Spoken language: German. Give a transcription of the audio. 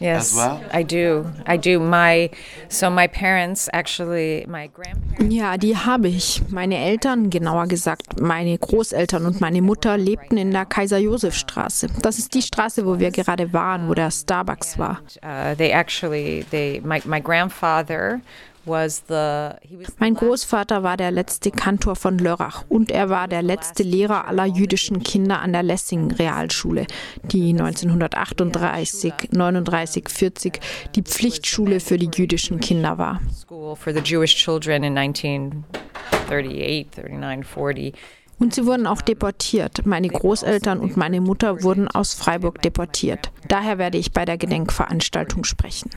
Yes, as well? I do. I do. My so my parents actually my grandparents. Ja, die habe ich. Meine Eltern, genauer gesagt meine Großeltern und meine Mutter lebten in der Kaiser-Josef-Straße. Das ist die Straße, wo wir gerade waren, wo der Starbucks war. Uh, they actually they my my grandfather Mein Großvater war der letzte Kantor von Lörrach und er war der letzte Lehrer aller jüdischen Kinder an der Lessing Realschule, die 1938, 39, 40 die Pflichtschule für die jüdischen Kinder war. School for the Jewish children in 1938, 39, 40. Und sie wurden auch deportiert. Meine Großeltern und meine Mutter wurden aus Freiburg deportiert. Daher werde ich bei der Gedenkveranstaltung sprechen.